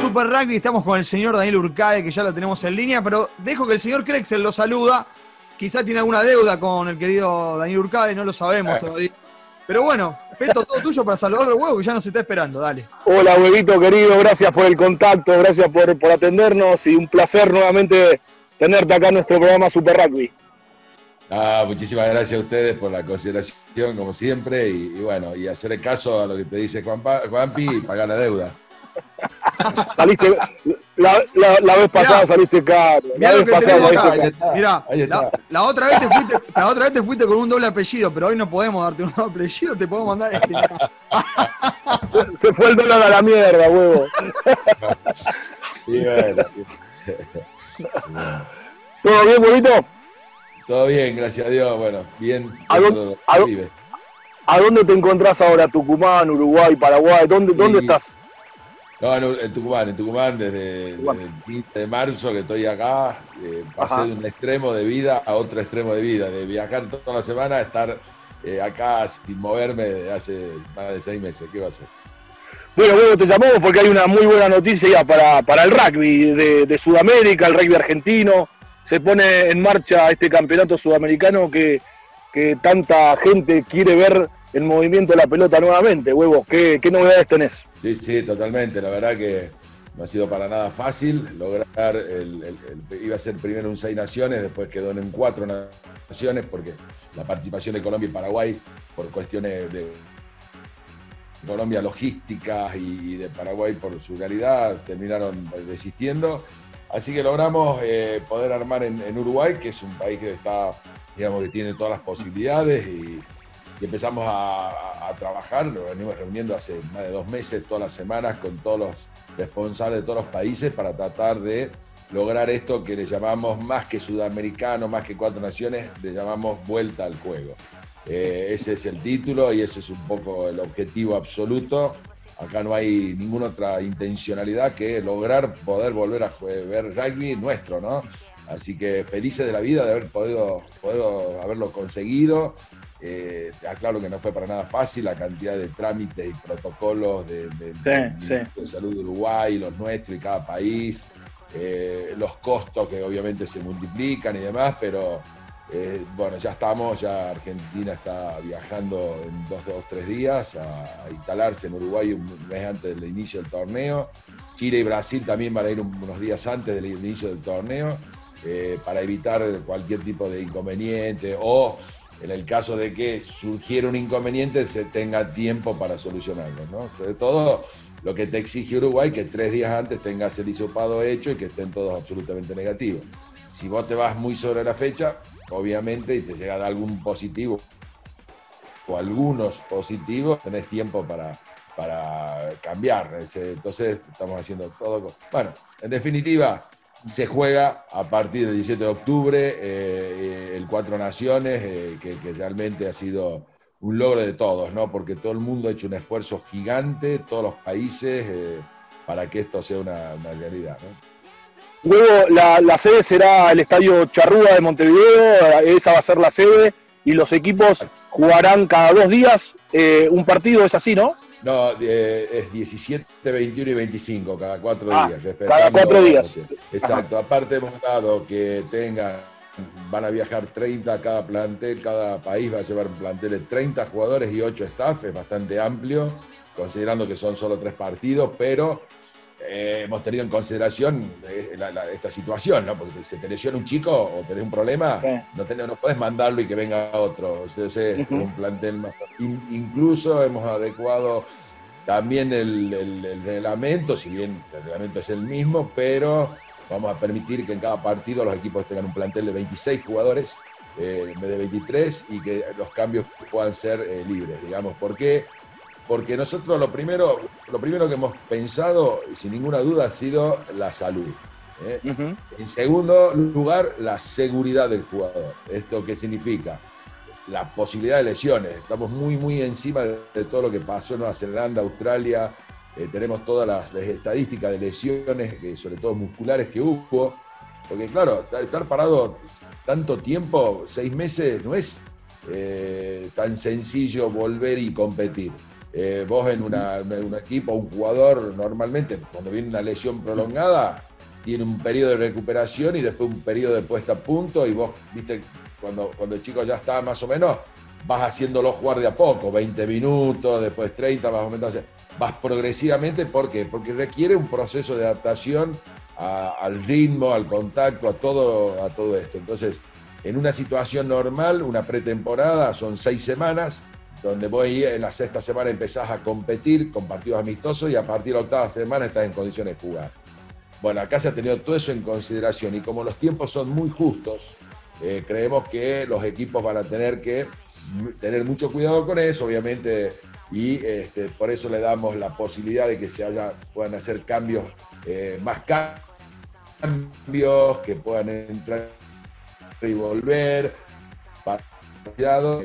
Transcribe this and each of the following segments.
Super Rugby. Estamos con el señor Daniel Urcade, que ya lo tenemos en línea, pero dejo que el señor Krexel lo saluda. Quizá tiene alguna deuda con el querido Daniel Urcade, no lo sabemos todavía. Pero bueno, Peto, todo tuyo para saludar al huevo que ya nos está esperando, dale. Hola, huevito querido, gracias por el contacto, gracias por, por atendernos y un placer nuevamente tenerte acá en nuestro programa Super Rugby. Ah, muchísimas gracias a ustedes por la consideración, como siempre, y, bueno, y hacer caso a lo que te dice Juan Juanpi y pagar la deuda. saliste, la, vez pasada saliste caro. La vez pasada Mira, la, otra vez te fuiste, la otra vez te fuiste con un doble apellido, pero hoy no podemos darte un doble apellido, te podemos mandar este. Se fue el dólar a la mierda, huevo. ¿Todo bien, huevito? Todo bien, gracias a Dios. Bueno, bien. ¿A dónde, a, dónde te encontrás ahora? ¿Tucumán, Uruguay, Paraguay? ¿Dónde, dónde estás? No, en, Tucumán, en Tucumán desde, el 15 de marzo que estoy acá, eh, pasé de un extremo de vida a otro extremo de vida, de viajar toda la semana a estar eh, acá sin moverme desde hace más de seis meses. ¿Qué va a hacer? Bueno, bueno, te llamamos porque hay una muy buena noticia para, para el rugby de, Sudamérica, el rugby argentino. Se pone en marcha este campeonato sudamericano que, que tanta gente quiere ver en movimiento de la pelota nuevamente. Huevos, ¿qué, qué novedades tenés? Sí, sí, totalmente. La verdad que no ha sido para nada fácil lograr, el, iba a ser primero un seis naciones, después quedó en cuatro naciones porque la participación de Colombia y Paraguay por cuestiones de Colombia logísticas y de Paraguay por su realidad terminaron desistiendo. Así que logramos eh, poder armar en, Uruguay, que es un país que está, digamos, que tiene todas las posibilidades y, y empezamos a, trabajar, nos venimos reuniendo hace más de dos meses, todas las semanas, con todos los responsables de todos los países para tratar de lograr esto que le llamamos más que sudamericano, más que cuatro naciones, le llamamos vuelta al juego. Eh, ese es el título y ese es un poco el objetivo absoluto. Acá no hay ninguna otra intencionalidad que lograr poder volver a ver rugby nuestro, ¿no? Así que felices de la vida de haber podido, haberlo conseguido. Eh, aclaro que no fue para nada fácil la cantidad de trámites y protocolos de, salud de Uruguay, los nuestros y cada país, eh, los costos que obviamente se multiplican y demás, pero eh, bueno, ya estamos, ya Argentina está viajando en dos o tres días a, instalarse en Uruguay un mes antes del inicio del torneo. Chile y Brasil también van a ir unos días antes del inicio del torneo eh, para evitar cualquier tipo de inconveniente o en el caso de que surgiera un inconveniente, se tenga tiempo para solucionarlo. ¿no? Sobre todo lo que te exige Uruguay, que tres días antes tengas el hisopado hecho y que estén todos absolutamente negativos. Si vos te vas muy sobre la fecha, obviamente, y te llega algún positivo o algunos positivos, tenés tiempo para, para cambiar. Entonces, estamos haciendo todo. Bueno, en definitiva, se juega a partir del 17 de octubre eh, eh, el Cuatro Naciones, eh, que, realmente ha sido un logro de todos, ¿no? Porque todo el mundo ha hecho un esfuerzo gigante, todos los países, para que esto sea una, realidad, ¿no? Luego, la, sede será el Estadio Charrúa de Montevideo, esa va a ser la sede, y los equipos jugarán cada dos días un partido, es así, ¿no? No, eh, es 17, 21 y 25, cada cuatro ah, días. Cada cuatro días. Exacto. Aparte hemos dado que tengan, van a viajar 30 cada plantel, cada país va a llevar un plantel de 30 jugadores y 8 staff, es bastante amplio, considerando que son solo tres partidos, pero eh, hemos tenido en consideración eh, esta situación, ¿no? Porque si te lesiona un chico o tenés un problema, no, no puedes mandarlo y que venga otro. O sea, un plantel más. incluso hemos adecuado también el, reglamento, si bien el reglamento es el mismo, pero vamos a permitir que en cada partido los equipos tengan un plantel de 26 jugadores eh, en vez de 23 y que los cambios puedan ser libres, digamos. ¿Por qué? porque nosotros lo primero, lo primero que hemos pensado, sin ninguna duda, ha sido la salud. ¿eh? En segundo lugar, la seguridad del jugador. ¿Esto qué significa? La posibilidad de lesiones. Estamos muy, muy encima de, todo lo que pasó en Nueva Zelanda, Australia. Eh, tenemos todas las, estadísticas de lesiones, sobre todo musculares, que hubo. Porque claro, estar parado tanto tiempo, seis meses, no es eh, tan sencillo volver y competir. eh, vos en un equipo, un jugador, normalmente cuando viene una lesión prolongada, tiene un periodo de recuperación y después un periodo de puesta a punto y vos, viste, cuando, cuando el chico ya está más o menos, vas haciéndolo jugar de poco, 20 minutos, después 30, más o menos, vas progresivamente, ¿por qué? Porque requiere un proceso de adaptación al ritmo, al contacto, a todo, a todo esto. Entonces, en una situación normal, una pretemporada, son seis semanas, donde voy en la sexta semana empezás a competir con partidos amistosos y a partir de la octava semana estás en condiciones de jugar. Bueno, acá se ha tenido todo eso en consideración y como los tiempos son muy justos, eh, creemos que los equipos van a tener que tener mucho cuidado con eso, obviamente, y este, por eso le damos la posibilidad de que se haya, puedan hacer cambios, eh, más cambios, que puedan entrar y volver, para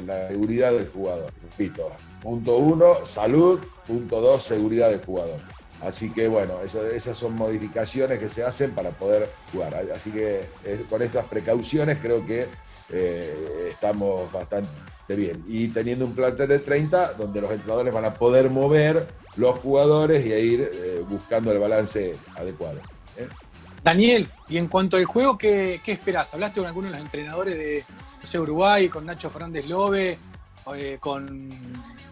la seguridad del jugador. Repito, punto uno, salud, punto dos, seguridad del jugador. Así que bueno, esas son modificaciones que se hacen para poder jugar. Así que eh, con estas precauciones creo que eh, estamos bastante bien. Y teniendo un plantel de 30, donde los entrenadores van a poder mover los jugadores y a ir eh, buscando el balance adecuado. Daniel, y en cuanto al juego, ¿qué, qué esperás? ¿Hablaste con algunos de los entrenadores de Uruguay, con Nacho Fernández Lobe, con,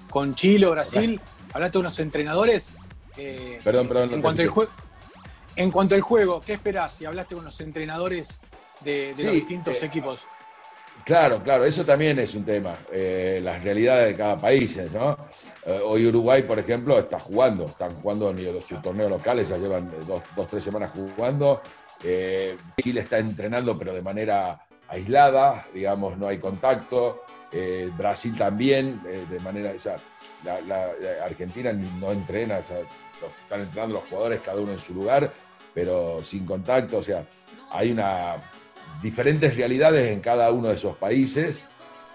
con Chile, Brasil? ¿Hablaste con unos entrenadores? Eh, perdón, perdón. En cuanto, al juego, en cuanto al juego, ¿qué esperás? Si hablaste con los entrenadores de, los distintos eh, equipos. Claro, claro, eso también es un tema, eh, las realidades de cada país, ¿no? hoy Uruguay, por ejemplo, está jugando, están jugando en sus torneos locales, ya llevan dos, dos tres semanas jugando. Chile está entrenando, pero de manera aislada, digamos, no hay contacto. Brasil también, de manera, la, Argentina no entrena, están entrando los jugadores cada uno en su lugar, pero sin contacto, o sea, hay una diferentes realidades en cada uno de esos países.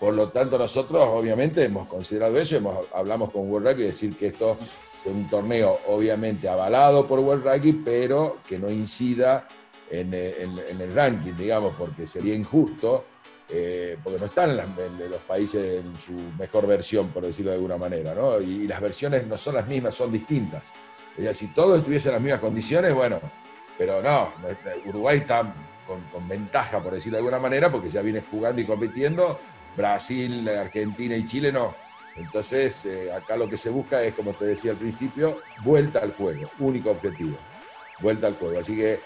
Por lo tanto, nosotros obviamente hemos considerado eso, hemos, hablamos con World Rugby, decir que esto es un torneo obviamente avalado por World Rugby, pero que no incida en, el ranking, digamos, porque sería injusto eh, porque no están los países en su mejor versión, por decirlo de alguna manera, ¿no? Y, las versiones no son las mismas, son distintas. si todos estuviesen en las mismas condiciones, bueno, pero no, Uruguay está con, ventaja, por decirlo de alguna manera, porque ya viene jugando y compitiendo, Brasil, Argentina y Chile no. Entonces, eh, acá lo que se busca es, como te decía al principio, vuelta al juego, único objetivo, vuelta al juego. Así que,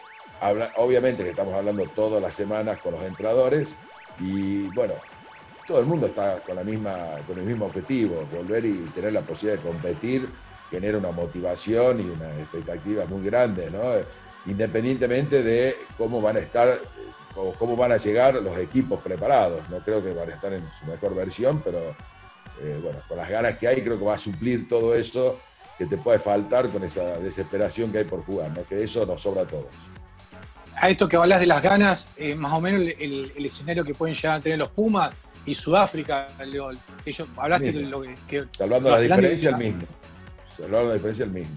obviamente que estamos hablando todas las semanas con los entrenadores, y bueno, todo el mundo está con, la misma, con el mismo objetivo, volver y tener la posibilidad de competir genera una motivación y una expectativa muy grande, ¿no? Independientemente de cómo van a estar o cómo van a llegar los equipos preparados. No creo que van a estar en su mejor versión, pero eh, bueno, con las ganas que hay creo que va a suplir todo eso que te puede faltar con esa desesperación que hay por jugar, ¿no? que eso nos sobra a todos a esto que hablas de las ganas, eh, más o menos el, escenario que pueden llegar a tener los Pumas y Sudáfrica, ellos, hablaste de lo que... Salvando la diferencia, el mismo. Salvando la diferencia, el mismo.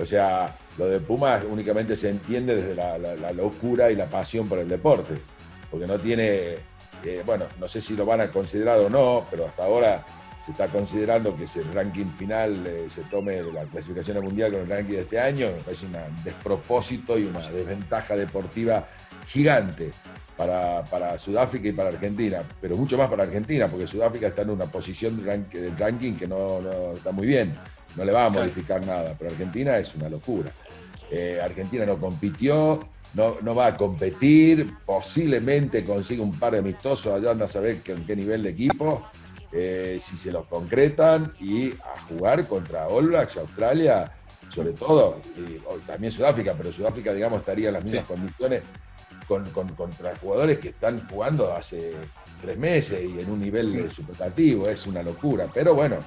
O sea, lo de Pumas únicamente se entiende desde la, locura y la pasión por el deporte. Porque no tiene, eh, bueno, no sé si lo van a considerar o no, pero hasta ahora se está considerando que ese ranking final eh, se tome la clasificación mundial con el ranking de este año, me parece un despropósito y una desventaja deportiva gigante para, Sudáfrica y para Argentina, pero mucho más para Argentina, porque Sudáfrica está en una posición del ranking que no, está muy bien, no le va a modificar nada, pero Argentina es una locura. Eh, Argentina no compitió, no, no, va a competir, posiblemente consiga un par de amistosos, allá anda a saber en qué nivel de equipo, eh, si se los concretan y a jugar contra All Blacks, Australia, sobre todo, y, también Sudáfrica, pero Sudáfrica, digamos, estaría en las mismas condiciones con, contra jugadores que están jugando hace tres meses y en un nivel superlativo, es una locura. Pero bueno,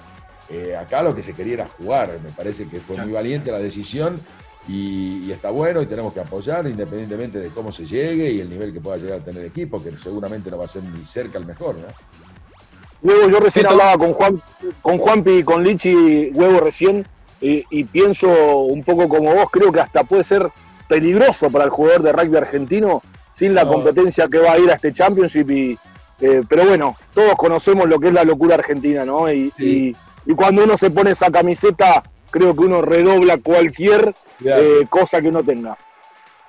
eh, acá lo que se quería era jugar, me parece que fue muy valiente la decisión y, está bueno y tenemos que apoyar independientemente de cómo se llegue y el nivel que pueda llegar a tener el equipo, que seguramente no va a ser ni cerca el mejor, ¿no? Huevo, yo recién hablaba con Juan, con Juanpi y con Lichi, Huevo recién, y, pienso un poco como vos, creo que hasta puede ser peligroso para el jugador de rugby argentino sin la competencia que va a ir a este Championship. Y, eh, pero bueno, todos conocemos lo que es la locura argentina, ¿no? Y, y cuando uno se pone esa camiseta, creo que uno redobla cualquier eh, cosa que uno tenga.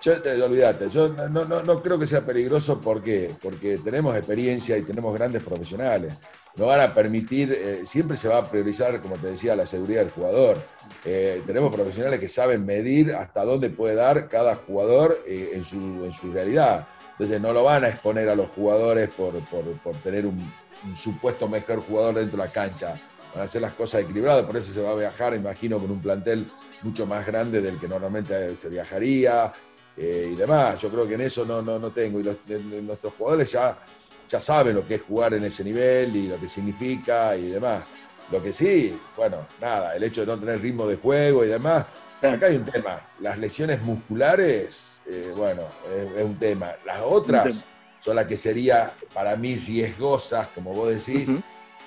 Yo, te, olvídate, yo no, no, no, creo que sea peligroso porque, porque tenemos experiencia y tenemos grandes profesionales. No van a permitir, eh, siempre se va a priorizar, como te decía, la seguridad del jugador. Eh, tenemos profesionales que saben medir hasta dónde puede dar cada jugador en, su, en su realidad. Entonces no lo van a exponer a los jugadores por, por, por tener un, un, supuesto mejor jugador dentro de la cancha. Van a hacer las cosas equilibradas, por eso se va a viajar, imagino, con un plantel mucho más grande del que normalmente se viajaría eh, y demás. Yo creo que en eso no, no, no tengo. Y los, nuestros jugadores ya, ya saben lo que es jugar en ese nivel y lo que significa y demás. Lo que sí, bueno, nada, el hecho de no tener ritmo de juego y demás. Acá hay un tema. Las lesiones musculares eh, bueno, es, un tema. Las otras son las que sería para mí riesgosas, como vos decís,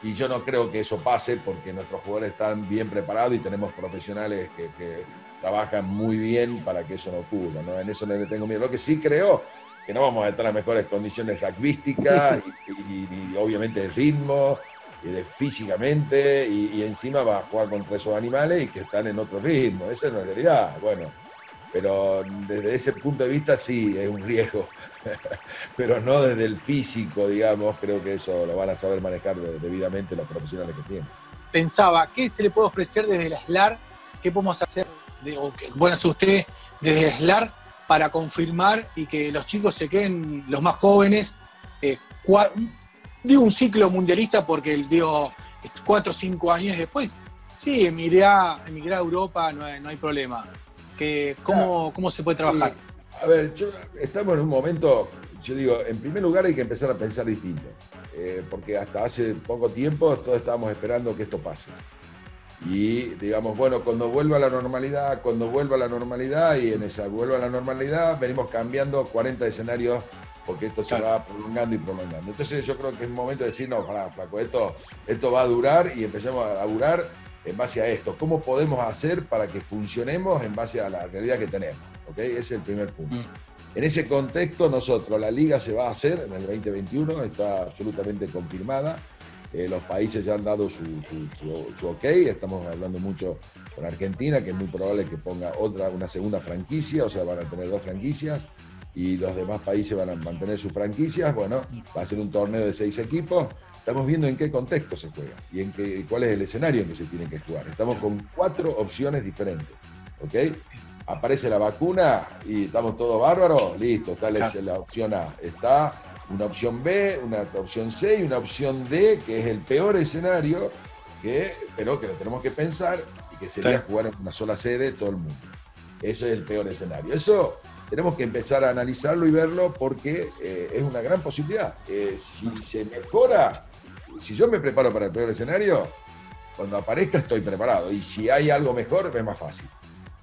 y yo no creo que eso pase porque nuestros jugadores están bien preparados y tenemos profesionales que, trabajan muy bien para que eso no ocurra. ¿no? En eso no le tengo miedo. Lo que sí creo que no vamos a estar en las mejores condiciones rugbyísticas y, obviamente de ritmo y de físicamente y, encima va a jugar contra esos animales y que están en otro ritmo. Esa es la realidad. Bueno, pero desde ese punto de vista sí, es un riesgo, pero no desde el físico, digamos, creo que eso lo van a saber manejar debidamente los profesionales que tienen. Pensaba, ¿qué se le puede ofrecer desde la SLAR? ¿Qué podemos hacer, de, o bueno, hacer usted desde la SLAR para confirmar y que los chicos se queden, los más jóvenes, eh, digo un ciclo mundialista porque digo cuatro o cinco años después, sí, emigré a, emigré a Europa, no no hay problema cómo, cómo se puede trabajar. A ver, estamos en un momento, yo digo, en primer lugar hay que empezar a pensar distinto, eh, porque hasta hace poco tiempo todos estábamos esperando que esto pase. Y digamos, bueno, cuando vuelva a la normalidad, cuando vuelva a la normalidad y en esa vuelva a la normalidad, venimos cambiando 40 escenarios porque esto se va prolongando y prolongando. Entonces yo creo que es momento de decir, no, pará, flaco, esto, esto va a durar y empecemos a durar en base a esto. ¿Cómo podemos hacer para que funcionemos en base a la realidad que tenemos? ¿Okay? Ese es el primer punto. Mm. En ese contexto, nosotros, la liga se va a hacer en el 2021, está absolutamente confirmada. Eh, los países ya han dado su, su, ok, estamos hablando mucho con Argentina, que es muy probable que ponga otra, una segunda franquicia, o sea, van a tener dos franquicias y los demás países van a mantener sus franquicias. Bueno, va a ser un torneo de seis equipos Estamos viendo en qué contexto se juega y en qué, cuál es el escenario en que se tiene que jugar. Estamos con cuatro opciones diferentes. ¿Ok? Aparece la vacuna y estamos todos bárbaros. Listo, está la, la opción A. Está una opción B, una opción C y una opción D, que es el peor escenario, que, pero que lo tenemos que pensar y que sería jugar en una sola sede todo el mundo. Eso es el peor escenario. Eso tenemos que empezar a analizarlo y verlo porque eh, es una gran posibilidad. Eh, si se mejora si yo me preparo para el peor escenario, cuando aparezca estoy preparado. Y si hay algo mejor, es más fácil.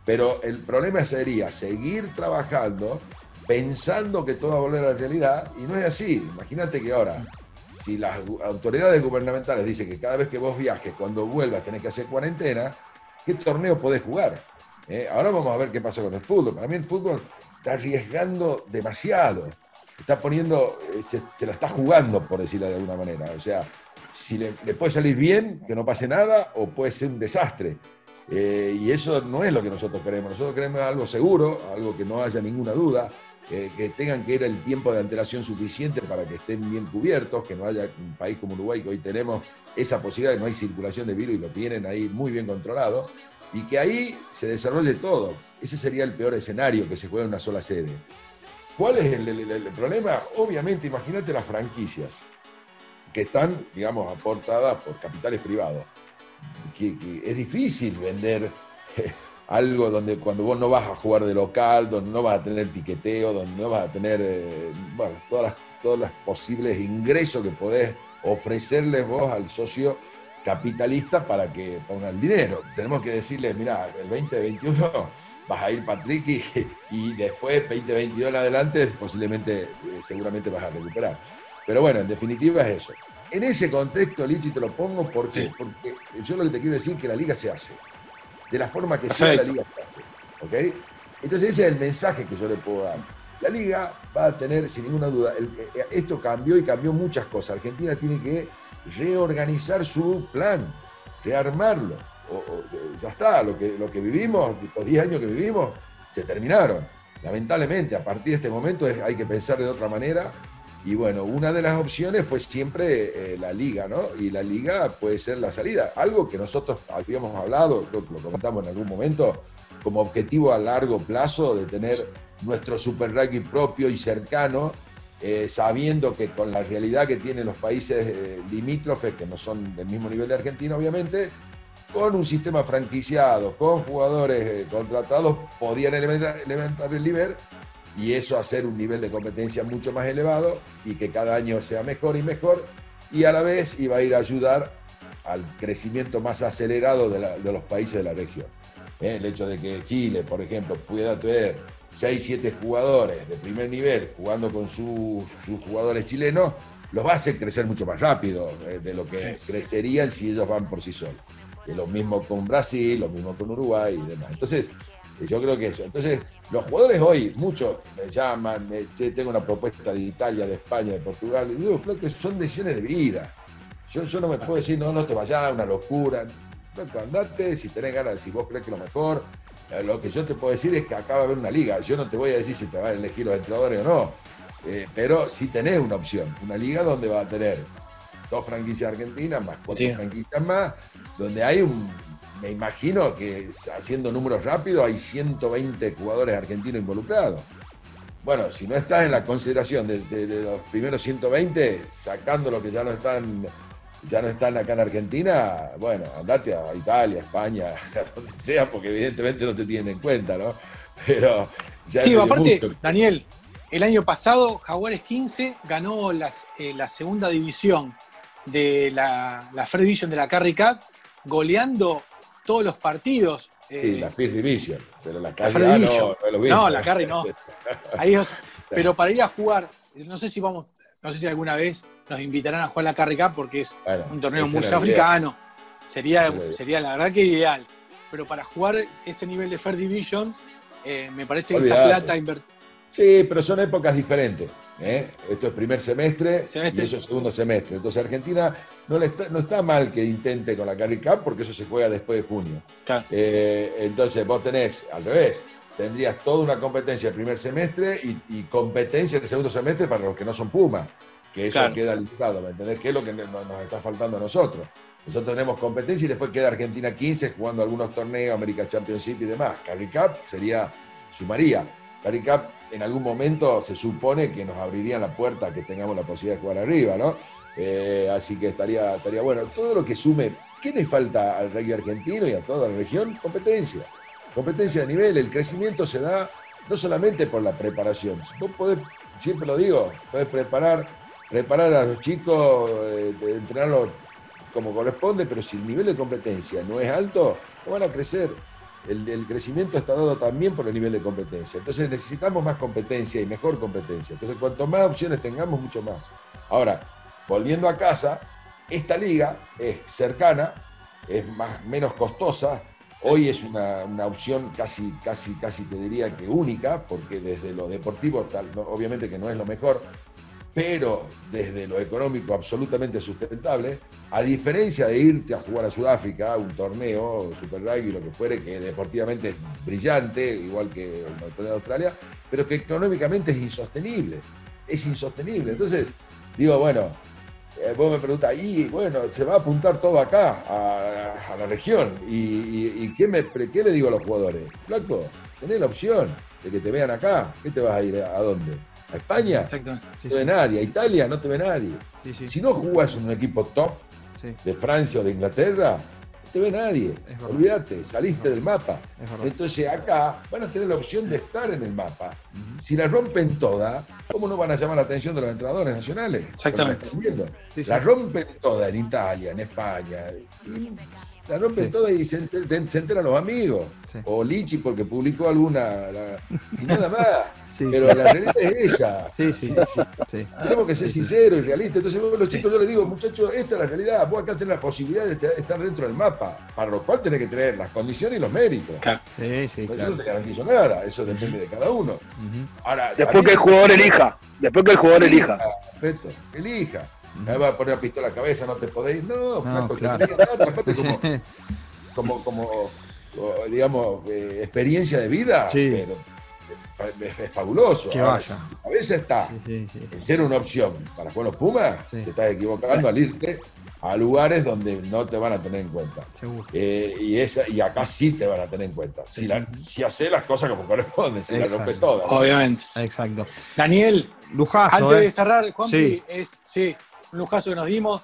Pero el problema sería seguir trabajando pensando que todo va a volver a la realidad y no es así. Imagínate que ahora, si las autoridades gubernamentales dicen que cada vez que vos viajes, cuando vuelvas tenés que hacer cuarentena, ¿qué torneo podés jugar? Eh, ahora vamos a ver qué pasa con el fútbol. Para mí el fútbol está arriesgando demasiado. Está poniendo, eh, se, se la está jugando, por decirlo de alguna manera. O sea, si le, puede salir bien, que no pase nada, o puede ser un desastre. Eh, y eso no es lo que nosotros queremos. Nosotros queremos algo seguro, algo que no haya ninguna duda, que tengan que ir el tiempo de antelación suficiente para que estén bien cubiertos, que no haya un país como Uruguay, que hoy tenemos esa posibilidad de no hay circulación de virus y lo tienen ahí muy bien controlado, y que ahí se desarrolle todo. Ese sería el peor escenario, que se juegue en una sola sede. ¿Cuál es el problema? Obviamente, imagínate las franquicias que están, digamos, aportadas por capitales privados. Que, es difícil vender eh, algo donde cuando vos no vas a jugar de local, donde no vas a tener tiqueteo, donde no vas a tener eh, bueno, todas, las, todos los posibles ingresos que podés ofrecerles vos al socio capitalista para que ponga el dinero. Tenemos que decirle, mira, el 2021 vas a ir Patrick y, y después 2022 en adelante posiblemente, eh, seguramente vas a recuperar. Pero bueno, en definitiva es eso. En ese contexto, Lichi, te lo pongo porque, porque yo lo que te quiero decir es que la liga se hace. De la forma que sea, la liga se hace. ¿Ok? Entonces ese es el mensaje que yo le puedo dar. La liga va a tener, sin ninguna duda, eh, esto cambió y cambió muchas cosas. Argentina tiene que reorganizar su plan. rearmarlo. O, ya está, lo que, lo que vivimos, estos 10 años que vivimos, se terminaron. Lamentablemente, a partir de este momento hay que pensar de otra manera. Y bueno, una de las opciones fue siempre eh, la liga, ¿no? Y la liga puede ser la salida. Algo que nosotros habíamos hablado, lo, lo comentamos en algún momento, como objetivo a largo plazo de tener nuestro super rugby propio y cercano, eh, sabiendo que con la realidad que tienen los países eh, limítrofes, que no son del mismo nivel de Argentina, obviamente, con un sistema franquiciado, con jugadores contratados, podían elementar, el nivel y eso hacer un nivel de competencia mucho más elevado y que cada año sea mejor y mejor, y a la vez iba a ir a ayudar al crecimiento más acelerado de, de los países de la región. El hecho de que Chile, por ejemplo, pudiera tener 6, 7 jugadores de primer nivel jugando con sus, jugadores chilenos, los va a hacer crecer mucho más rápido eh, de lo que crecerían si ellos van por sí solos. Y lo mismo con Brasil, lo mismo con Uruguay y demás. Entonces, eh, yo creo que eso. Entonces, los jugadores hoy, muchos me llaman, tengo una propuesta de Italia, de España, de Portugal, y digo, que son decisiones de vida. Yo, yo no me puedo decir, no, no te vayas, una locura. andate, si tenés ganas, si vos crees que lo mejor, eh, lo que yo te puedo decir es que acaba de haber una liga. Yo no te voy a decir si te van a elegir los entrenadores o no, eh, pero sí tenés una opción. Una liga donde va a tener dos franquicias argentinas más cuatro franquicias más, donde hay un, me imagino que haciendo números rápidos hay 120 jugadores argentinos involucrados. Bueno, si no estás en la consideración de, de los primeros 120, sacando lo que ya no están ya no están acá en Argentina, bueno, andate a Italia, España, a donde sea, porque evidentemente no te tienen en cuenta, ¿no? Pero ya Sí, aparte, Daniel, el año pasado Jaguares 15 ganó eh, la segunda división de la, la Fred Division de la Carry Cup, goleando todos los partidos. sí, eh, la First Division, pero la Carry no, no, no, la Carry no. pero para ir a jugar, no sé si vamos, no sé si alguna vez nos invitarán a jugar la Carry Cup porque es un torneo muy africano. Sería, sería la verdad que ideal. Pero para jugar ese nivel de Fair Division, eh, me parece que esa plata invertida. Sí, pero son épocas diferentes. ¿Eh? Esto es primer semestre, y eso es segundo semestre. Entonces Argentina no, está, no está mal que intente con la Carry Cup porque eso se juega después de junio. Eh, entonces vos tenés, al revés, tendrías toda una competencia el primer semestre y, y competencia el segundo semestre para los que no son Puma que eso queda limitado, ¿me entendés? ¿Qué es lo que nos está faltando a nosotros? Nosotros tenemos competencia y después queda Argentina 15 jugando algunos torneos, América Championship y demás. Carry Cup sería, sumaría. Carry Cup en algún momento se supone que nos abriría la puerta que tengamos la posibilidad de jugar arriba, ¿no? Eh, así que estaría, estaría bueno. Todo lo que sume, ¿qué le falta al rugby argentino y a toda la región? Competencia. Competencia de nivel. El crecimiento se da no solamente por la preparación. Vos podés, siempre lo digo, podés preparar preparar a los chicos, eh, entrenarlos como corresponde, pero si el nivel de competencia no es alto, no van a crecer. El, crecimiento está dado también por el nivel de competencia. Entonces necesitamos más competencia y mejor competencia. Entonces cuanto más opciones tengamos, mucho más. Ahora, volviendo a casa, esta liga es cercana, es más, menos costosa. Hoy es una, opción casi, casi, casi te diría que única, porque desde lo deportivo, obviamente que no es lo mejor, pero desde lo económico absolutamente sustentable, a diferencia de irte a jugar a Sudáfrica, un torneo, Super Rugby, lo que fuere, que deportivamente es brillante, igual que el torneo de Australia, pero que económicamente es insostenible. Es insostenible. Entonces, digo, bueno, eh, vos me preguntas, y bueno, se va a apuntar todo acá, a, la región. ¿Y, qué, me, qué, le digo a los jugadores? Flaco, tenés la opción de que te vean acá. ¿Qué te vas a ir a dónde? A España no te ve nadie, a Italia no te ve nadie. si no jugás en un equipo top de Francia o de Inglaterra, no te ve nadie. Olvídate, saliste del mapa. Entonces acá van a tener la opción de estar en el mapa. Si la rompen toda, ¿cómo no van a llamar la atención de los entrenadores nacionales? Exactamente. La rompen toda en Italia, en España la rompen toda y se, enteran los amigos. O Lichi porque publicó alguna. y nada más. Pero la realidad es esa. Sí, sí, Tenemos que ser sinceros y realistas. Entonces, los chicos, yo les digo, muchachos, esta es la realidad. Vos acá tenés la posibilidad de estar dentro del mapa. Para lo cual tenés que tener las condiciones y los méritos. Sí, sí. Yo no te garantizo nada. Eso depende de cada uno. Ahora, Después que el jugador elija. Después que el jugador elija. Perfecto, elija. Me va a poner a pistola a la cabeza, no te podéis. No, No, flaco, te claro. aparte como, como, como, como, digamos, eh, experiencia de vida, Sí. pero eh, es, es fabuloso. Que vaya. A veces está Sí, sí, sí. en ser una opción para jugar los Pumas, Sí. te estás equivocando al irte a lugares donde no te van a tener en cuenta. Eh, y, esa, y acá sí te van a tener en cuenta. Si, la, si haces las cosas como corresponden, si las rompes todas. Obviamente. Exacto. Daniel, Lujazo, antes eh. de cerrar, Juanpi, Sí. es sí, un lujazo que nos dimos.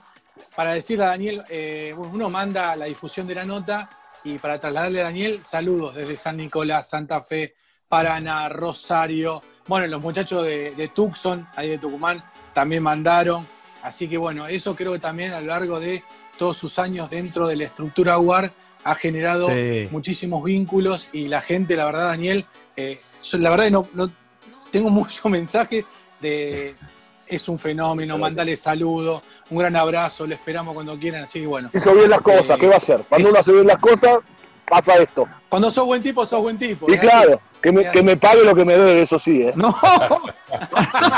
Para decirle a Daniel, eh, uno manda la difusión de la nota y para trasladarle a Daniel, saludos desde San Nicolás, Santa Fe, Paraná, Rosario. Bueno, los muchachos de, de Tucson, ahí de Tucumán, también mandaron. Así que bueno, eso creo que también a lo largo de todos sus años dentro de la estructura UAR ha generado Sí. muchísimos vínculos y la gente, la verdad, Daniel, eh, yo la verdad no, no- tengo muchos mensajes de es un fenómeno, mandale saludos, un gran abrazo, lo esperamos cuando quieran, así que bueno. Hizo bien las cosas, Eh, ¿qué va a hacer? Cuando eso. uno hace bien las cosas, pasa esto. Cuando sos buen tipo, sos buen tipo. Y ¿eh? claro, que me, que me pague lo que me debe, eso sí, ¿eh? No,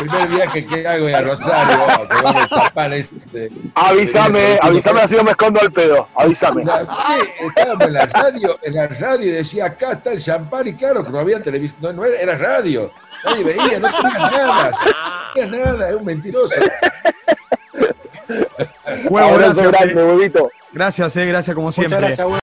El primer viaje que hago es a Rosario, que vamos a tapar este. Avísame, avísame así no me escondo al pedo, avísame. La- ¿qué? Estábamos en la radio, en la radio y decía acá está el champán y claro que no había televisión, no, no era, era radio. Nadie veía, no tenía nada, no tenía nada, es un mentiroso. huevo, gracias. grande, eh. huevito. Gracias, eh, gracias como Muchas siempre. gracias,